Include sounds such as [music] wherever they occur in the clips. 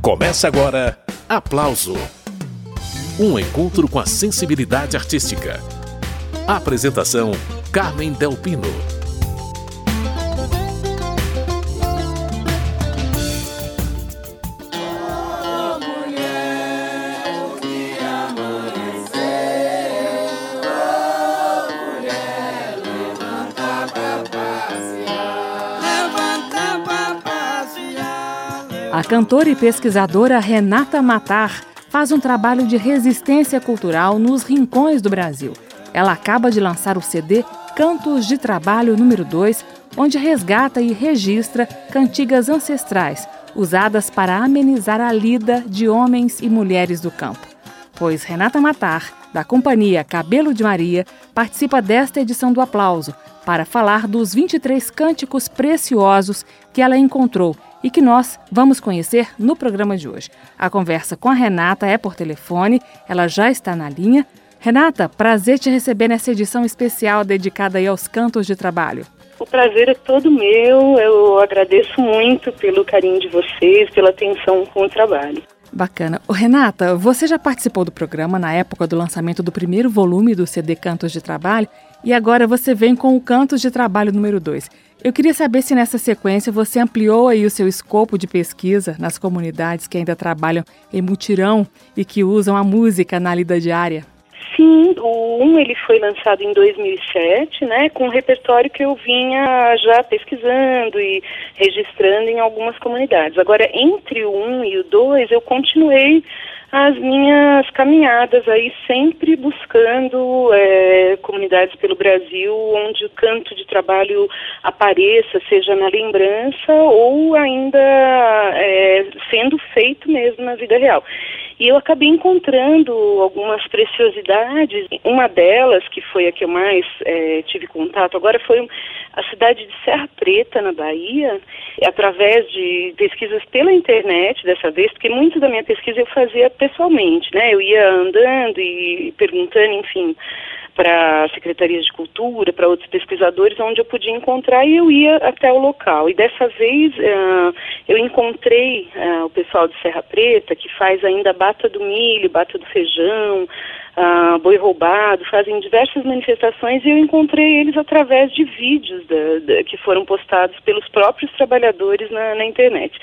Começa agora Aplauso um encontro com a sensibilidade artística. Apresentação: Carmen Delpino. Cantora e pesquisadora Renata Matar faz um trabalho de resistência cultural nos rincões do Brasil. Ela acaba de lançar o CD Cantos de Trabalho número 2, onde resgata e registra cantigas ancestrais usadas para amenizar a lida de homens e mulheres do campo. Pois Renata Matar, da companhia Cabelo de Maria, participa desta edição do Aplauso para falar dos 23 cânticos preciosos que ela encontrou e que nós vamos conhecer no programa de hoje. A conversa com a Renata é por telefone, ela já está na linha. Renata, prazer te receber nessa edição especial dedicada aos cantos de trabalho. O prazer é todo meu, eu agradeço muito pelo carinho de vocês, pela atenção com o trabalho. Bacana. Ô, Renata, você já participou do programa na época do lançamento do primeiro volume do CD Cantos de Trabalho e agora você vem com o Cantos de Trabalho número 2. Eu queria saber se nessa sequência você ampliou aí o seu escopo de pesquisa nas comunidades que ainda trabalham em mutirão e que usam a música na lida diária. Sim, o 1 ele foi lançado em 2007, né, com um repertório que eu vinha já pesquisando e registrando em algumas comunidades. Agora, entre o 1 e o 2, eu continuei as minhas caminhadas aí sempre buscando é, comunidades pelo Brasil onde o canto de trabalho apareça, seja na lembrança ou ainda é, sendo feito mesmo na vida real. E eu acabei encontrando algumas preciosidades. Uma delas, que foi a que eu mais é, tive contato agora, foi a cidade de Serra Preta, na Bahia, através de pesquisas pela internet dessa vez, porque muito da minha pesquisa eu fazia pessoalmente, né? Eu ia andando e perguntando, enfim, para secretarias de cultura, para outros pesquisadores, onde eu podia encontrar e eu ia até o local. E dessa vez uh, eu encontrei uh, o pessoal de Serra Preta, que faz ainda bata do milho, bata do feijão, uh, boi roubado, fazem diversas manifestações e eu encontrei eles através de vídeos da, da, que foram postados pelos próprios trabalhadores na, na internet.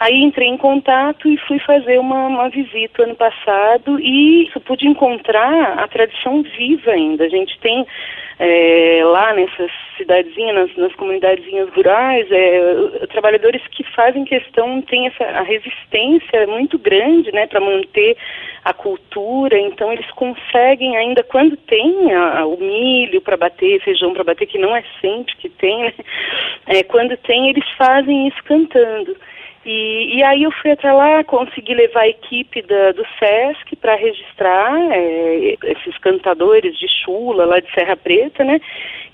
Aí entrei em contato e fui fazer uma, uma visita ano passado e pude encontrar a tradição viva ainda. A gente tem é, lá nessas cidadezinhas, nas, nas comunidadezinhas rurais, é, trabalhadores que fazem questão, têm essa a resistência muito grande, né, para manter a cultura, então eles conseguem ainda, quando tem a, o milho para bater, feijão para bater, que não é sempre que tem, né, é, quando tem, eles fazem isso cantando. E, e, aí eu fui até lá, consegui levar a equipe da, do SESC para registrar é, esses cantadores de chula lá de Serra Preta, né?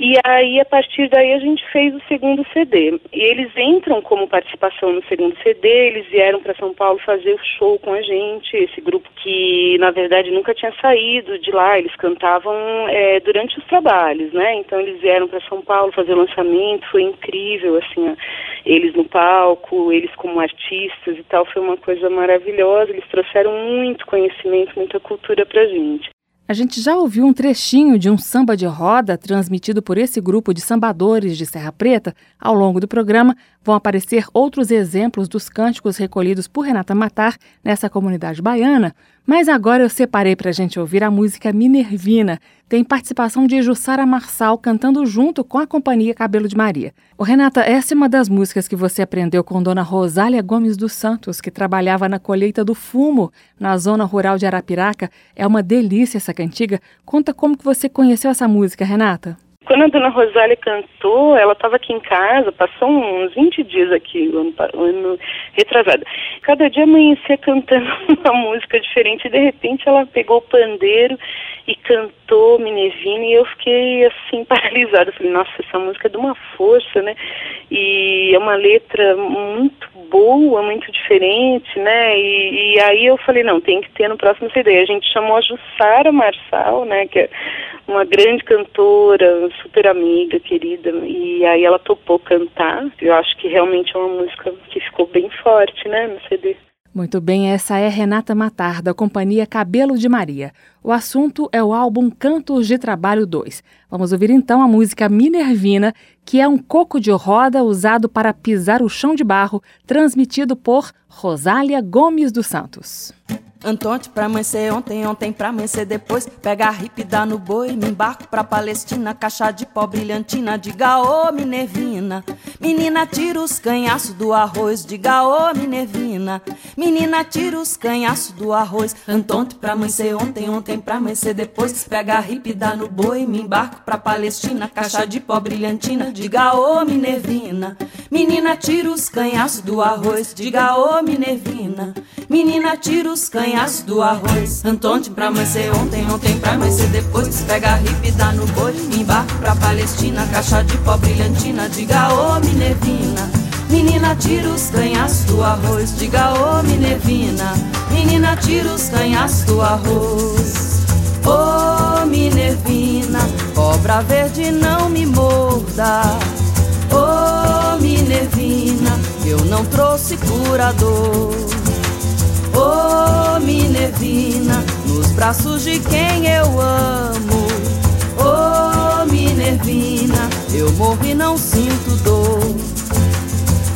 E aí, a partir daí, a gente fez o segundo CD. E eles entram como participação no segundo CD, eles vieram para São Paulo fazer o show com a gente, esse grupo que, na verdade, nunca tinha saído de lá, eles cantavam é, durante os trabalhos, né? Então, eles vieram para São Paulo fazer o lançamento, foi incrível, assim, eles no palco, eles como artistas e tal, foi uma coisa maravilhosa, eles trouxeram muito conhecimento, muita cultura para gente. A gente já ouviu um trechinho de um samba de roda transmitido por esse grupo de sambadores de Serra Preta. Ao longo do programa, vão aparecer outros exemplos dos cânticos recolhidos por Renata Matar nessa comunidade baiana. Mas agora eu separei para a gente ouvir a música Minervina. Tem participação de Jussara Marçal cantando junto com a companhia Cabelo de Maria. Ô Renata, essa é uma das músicas que você aprendeu com Dona Rosália Gomes dos Santos, que trabalhava na colheita do fumo na zona rural de Arapiraca. É uma delícia essa cantiga. Conta como que você conheceu essa música, Renata. Quando a dona Rosália cantou, ela estava aqui em casa, passou uns 20 dias aqui, ano, ano retrasado. Cada dia amanhecia cantando [laughs] uma música diferente e de repente ela pegou o pandeiro e cantou Minervina e eu fiquei assim [laughs] paralisada. falei, nossa, essa música é de uma força, né? E é uma letra muito boa, muito diferente, né? E, e aí eu falei, não, tem que ter no próximo CD. A gente chamou a Jussara Marçal, né? Que é uma grande cantora, super amiga, querida. E aí ela topou cantar. Eu acho que realmente é uma música que ficou bem forte, né? No CD. Muito bem, essa é Renata Matar, da companhia Cabelo de Maria. O assunto é o álbum Cantos de Trabalho 2. Vamos ouvir então a música Minervina, que é um coco de roda usado para pisar o chão de barro, transmitido por Rosália Gomes dos Santos. Antonte pra amanhecer ontem, ontem pra amanhecer depois. Pega a hip, dá no boi, me embarco pra Palestina. Caixa de pó brilhantina, diga ô Minervina. Menina, tira os canhaços do arroz, diga ô Minervina. Menina, tira os canhaços do arroz. Antonte pra amanhecer ontem, ontem pra amanhecer depois. Pega a hip, dá no boi, me embarco pra Palestina. Caixa de pó brilhantina, diga ô Minervina. Menina, tira os canhaços do arroz, diga ô Minervina. Menina, tira os canhaços canhaço do arroz. Antonte pra amanhecer ontem, ontem pra amanhecer depois. Pega a hip, dá no boi, embarco pra Palestina. Caixa de pó brilhantina, diga ô Minervina. Menina, tira os canhaços do arroz, diga ô Minervina. Menina, tira os canhaços do arroz. Ô oh, Minervina, cobra verde não me morda. Ô oh, Minervina, eu não trouxe curador. Oh, Minervina, nos braços de quem eu amo. Oh, Minervina, eu morro e não sinto dor.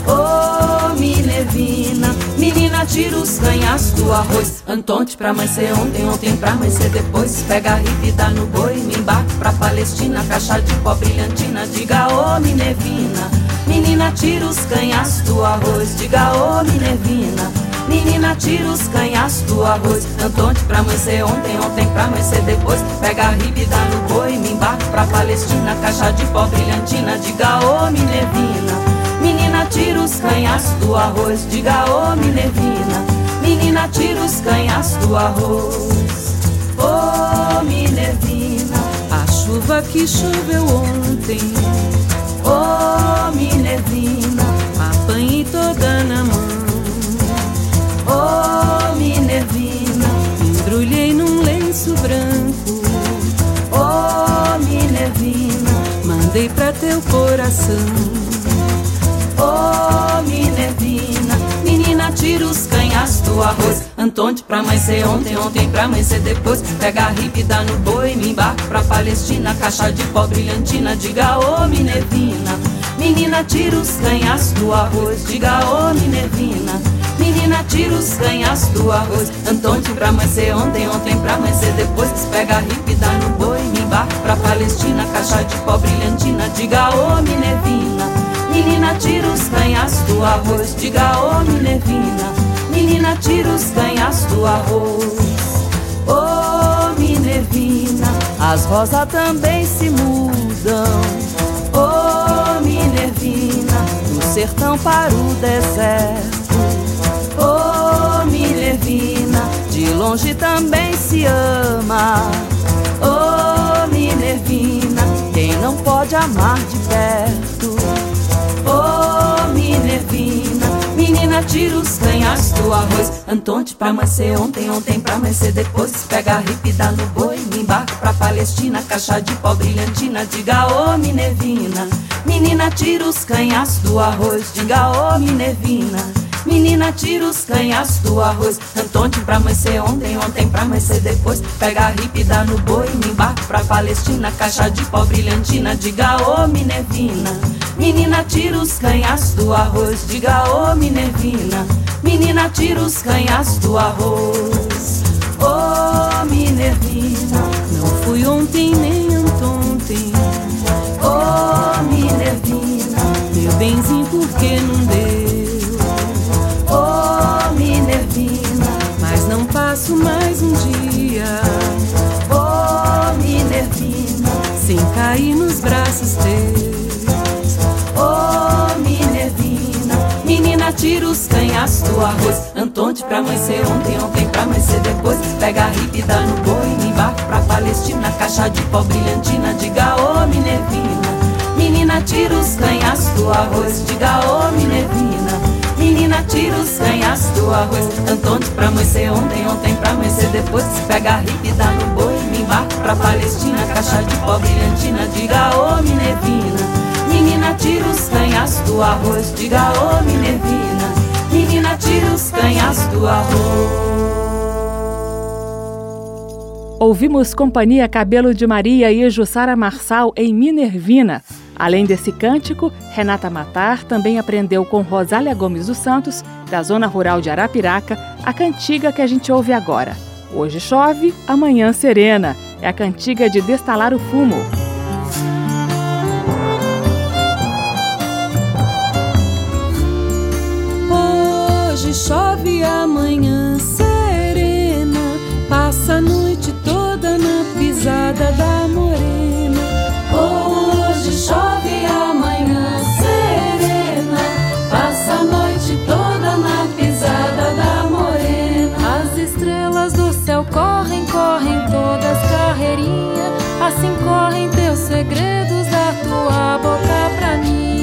Oh, Minervina, menina, tira os canhas do arroz. Antonte pra amanhecer ontem, ontem pra amanhecer depois. Pega a ripa no boi, me embarco pra Palestina. Caixa de pó brilhantina, diga oh, Minervina. Menina, tira os canhas do arroz, diga oh, Minervina. Menina, tira os canhaços do arroz. Antonte pra amanhecer ontem, ontem pra amanhecer depois. Pega a riba dá no boi, me embarco pra Palestina. Caixa de pó brilhantina, diga ô oh, Minervina. Menina, tira os canhaços do arroz, diga ô oh, Minervina. Menina, tira os canhaços do arroz. Ô oh, Minervina, a chuva que choveu ontem. Ô oh, Minervina, apanhei toda na mão. Oh, Minervina, embrulhei num lenço branco. Oh, Minervina, mandei pra teu coração. Oh, Minervina, menina, tira os canhas do arroz. Antonte pra amanhecer ontem, ontem pra amanhecer depois. Pega a ripa dá no boi, me embarco pra Palestina. Caixa de pó brilhantina, diga ô oh, Minervina. Menina, tira os canhas do arroz, diga ô oh, Minervina. Menina, tira os canhas do arroz. Antonte pra amanhecer ontem, ontem pra amanhecer depois. Pega a ripa dá no boi, me embarco pra Palestina. Caixa de pó brilhantina, diga ô oh, Minervina. Menina, tira os canhas do arroz, diga ô oh, Minervina. Menina, tira os canhas do arroz. Ô oh, Minervina, as rosas também se mudam. Ô oh, Minervina, do sertão para o deserto. Longe também se ama. Oh, Minervina, quem não pode amar de perto. Oh, Minervina, menina, tira os canhas do arroz. Antonte pra amanhecer ontem, ontem pra amanhecer depois. Pega a ripa dá no boi, me embarco pra Palestina. Caixa de pó brilhantina, diga oh, Minervina. Menina, tira os canhas do arroz, diga oh, Minervina. Menina, tira os canhas do arroz. Antonte pra amanhecer ontem, ontem pra amanhecer depois. Pega a ripa dá no boi, me embarco pra Palestina. Caixa de pó brilhantina, diga ô Minervina. Menina, tira os canhas do arroz, diga ô Minervina. Menina, tira os canhas do arroz. Ô oh, Minervina, não fui ontem nem anteontem. Ô oh, Minervina, meu benzinho, por que não passo mais um dia. Oh, Minervina, sem cair nos braços teus. Oh, Minervina, menina, tira os canhas do arroz. Antonte pra amanhecer ontem, ontem pra amanhecer depois. Pega a ripa dá no boi, me embarco pra Palestina. Caixa de pó brilhantina, diga oh, Minervina. Menina, tira os canhas do arroz, diga oh, Minervina. Menina, tira os canhas do arroz. Antonte pra amanhecer ontem, ontem pra amanhecer depois. Pega a e dá no boi. Me embarco pra Palestina, caixa de pó brilhantina. Diga ô oh, Minervina. Menina, tira os canhas do arroz. Diga ô oh, Minervina. Menina, tira os canhas do do arroz. Ouvimos Companhia Cabelo de Maria e Jussara Marçal em Minervina. Além desse cântico, Renata Matar também aprendeu com Rosália Gomes dos Santos, da zona rural de Arapiraca, a cantiga que a gente ouve agora. Hoje chove, amanhã serena. É a cantiga de destalar o fumo. Hoje chove, amanhã serena. Passa a correm, correm todas carreirinha. Assim correm teus segredos da tua boca pra minha.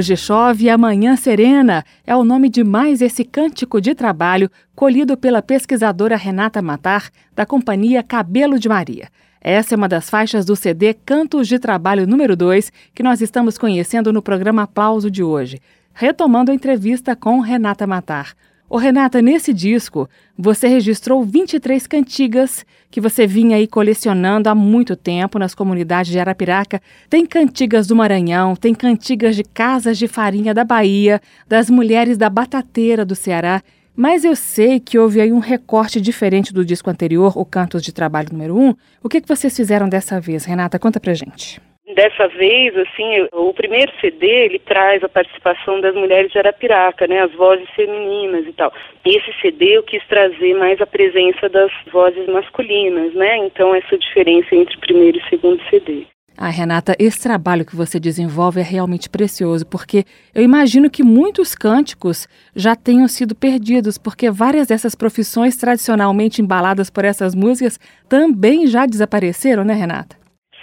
Hoje chove e amanhã serena é o nome de mais esse cântico de trabalho colhido pela pesquisadora Renata Matar, da companhia Cabelo de Maria. Essa é uma das faixas do CD Cantos de Trabalho número 2 que nós estamos conhecendo no programa Aplauso de hoje, retomando a entrevista com Renata Matar. Ô Renata, nesse disco você registrou 23 cantigas que você vinha aí colecionando há muito tempo nas comunidades de Arapiraca. Tem cantigas do Maranhão, tem cantigas de casas de farinha da Bahia, das mulheres da Batateira do Ceará. Mas eu sei que houve aí um recorte diferente do disco anterior, o Cantos de Trabalho número 1. O que, que vocês fizeram dessa vez, Renata? Conta pra gente. Dessa vez, assim, o primeiro CD, ele traz a participação das mulheres de Arapiraca, né, as vozes femininas e tal. Esse CD eu quis trazer mais a presença das vozes masculinas, né, então essa diferença entre o primeiro e o segundo CD. Ah, Renata, esse trabalho que você desenvolve é realmente precioso, porque eu imagino que muitos cânticos já tenham sido perdidos, porque várias dessas profissões tradicionalmente embaladas por essas músicas também já desapareceram, né, Renata?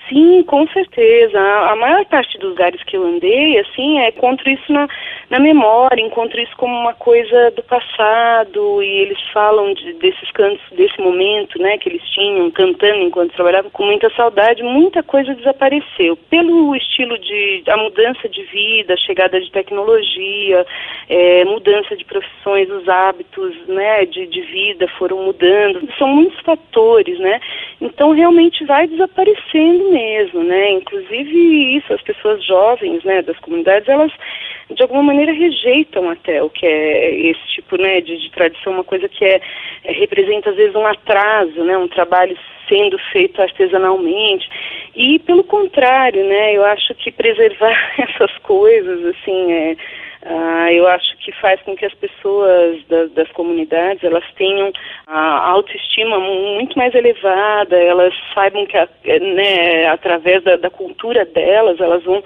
Sim, com certeza. A maior parte dos lugares que eu andei, assim, é encontro isso na, na memória, encontro isso como uma coisa do passado, e eles falam de, desses cantos, desse momento, né, que eles tinham, cantando enquanto trabalhavam, com muita saudade, muita coisa desapareceu. Pelo estilo de, a mudança de vida, a chegada de tecnologia, é, mudança de profissões, os hábitos, né, de, de vida foram mudando, são muitos fatores, né, então realmente vai desaparecendo mesmo, né? Inclusive isso, as pessoas jovens, né, das comunidades, elas de alguma maneira rejeitam até o que é esse tipo, né, de, de tradição, uma coisa que é, é, representa às vezes um atraso, né, um trabalho sendo feito artesanalmente. E pelo contrário, né, eu acho que preservar [laughs] essas coisas, assim, é Uh, eu acho que faz com que as pessoas das, das comunidades elas tenham a autoestima muito mais elevada, elas saibam que né, através da, da cultura delas elas vão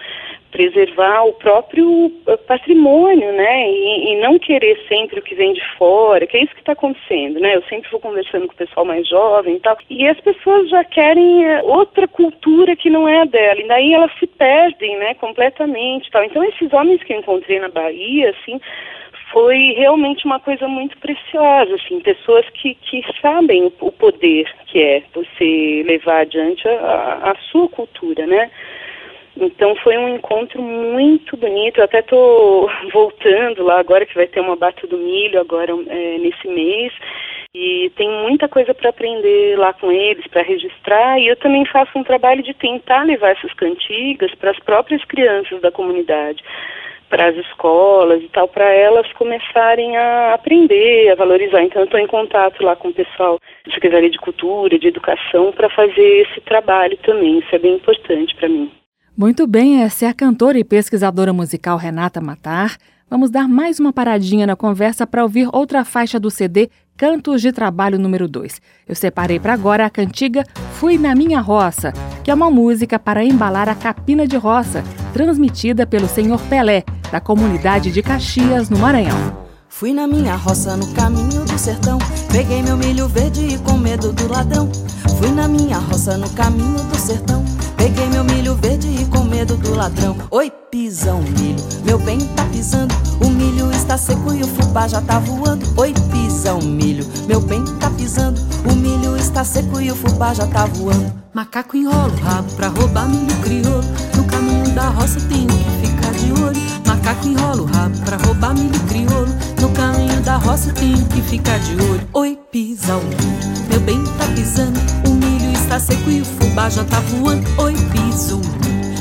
preservar o próprio eh, patrimônio, né? E, e, não querer sempre o que vem de fora, que é isso que está acontecendo, né? Eu sempre vou conversando com o pessoal mais jovem e tal, e as pessoas já querem eh, outra cultura que não é a dela, e daí elas se perdem, né? Completamente, tal. Então esses homens que eu encontrei na Bahia, assim, foi realmente uma coisa muito preciosa, assim, pessoas que, que sabem o, poder que é você levar adiante a, a sua cultura, né? Então foi um encontro muito bonito. Eu até estou [laughs] voltando lá agora que vai ter uma bata do milho agora é, nesse mês e tem muita coisa para aprender lá com eles, para registrar. E eu também faço um trabalho de tentar levar essas cantigas para as próprias crianças da comunidade, para as escolas e tal, para elas começarem a aprender, a valorizar. Então eu estou em contato lá com o pessoal da Secretaria de Cultura, de Educação, para fazer esse trabalho também. Isso é bem importante para mim. Muito bem, essa é a cantora e pesquisadora musical Renata Matar. Vamos dar mais uma paradinha na conversa para ouvir outra faixa do CD Cantos de Trabalho número 2. Eu separei para agora a cantiga Fui na Minha Roça, que é uma música para embalar a capina de roça, transmitida pelo senhor Pelé, da comunidade de Caxias, no Maranhão. Fui na minha roça no caminho do sertão. Peguei meu milho verde e com medo do ladrão. Fui na minha roça no caminho do sertão. Peguei meu milho verde e com medo do ladrão. Oi, pisão, milho, meu bem tá pisando. O milho está seco e o fubá já tá voando. Oi, pisão, milho, meu bem tá pisando. O milho está seco e o fubá já tá voando. Macaco enrola o rabo pra roubar milho crioulo. No caminho da roça tenho que ficar de olho. Macaco enrola o rabo pra roubar milho crioulo. No caminho da roça tenho que ficar de olho. Oi, pisão, meu bem tá pisando. O milho está seco e o fubá já tá voando. Oi, piso,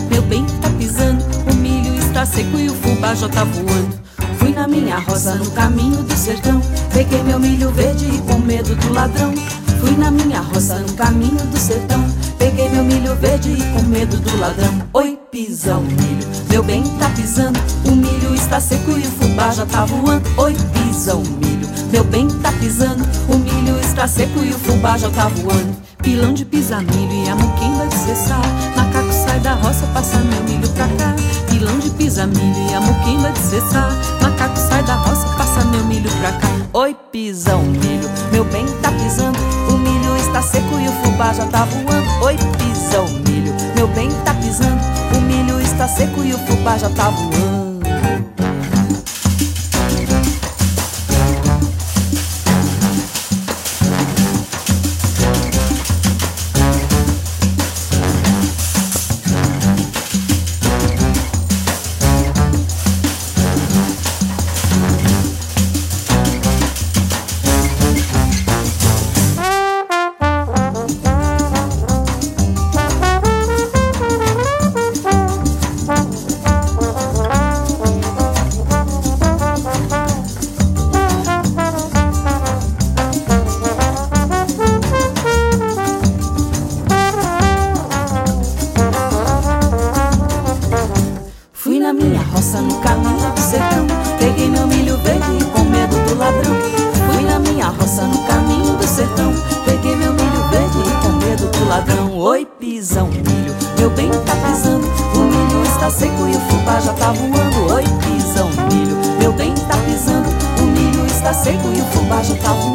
meu bem tá pisando. O milho está seco e o fubá já tá voando. Fui na minha roça no caminho do sertão. Peguei meu milho verde e com medo do ladrão. Fui na minha roça no caminho do sertão. Peguei meu milho verde e com medo do ladrão. Oi, pisão, milho, meu bem tá pisando. O milho está seco e o fubá já tá voando. Oi, pisão, milho, meu bem tá pisando. O milho está seco e o fubá já tá voando. Pilão de pisar milho e a muquimba de cessar. Macaco sai da roça, passa meu milho pra cá. Pilão de pisar milho e a muquimba de cessar. Macaco sai da roça, passa meu milho pra cá. Oi, pisão, milho, meu bem tá pisando. O milho está seco e o fubá já tá voando. Oi, pisão, milho, meu bem tá pisando. O milho está seco e o fubá já tá voando. agitava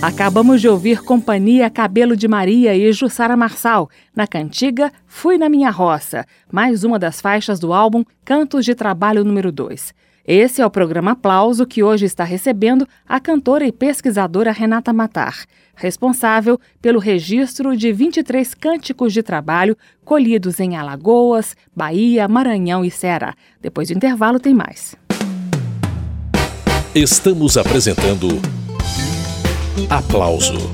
Acabamos de ouvir Companhia Cabelo de Maria e Jussara Marçal, na cantiga Fui na Minha Roça, mais uma das faixas do álbum Cantos de Trabalho número 2. Esse é o programa Aplauso que hoje está recebendo a cantora e pesquisadora Renata Matar, responsável pelo registro de 23 cânticos de trabalho colhidos em Alagoas, Bahia, Maranhão e Ceará. Depois do intervalo tem mais. Estamos apresentando Aplauso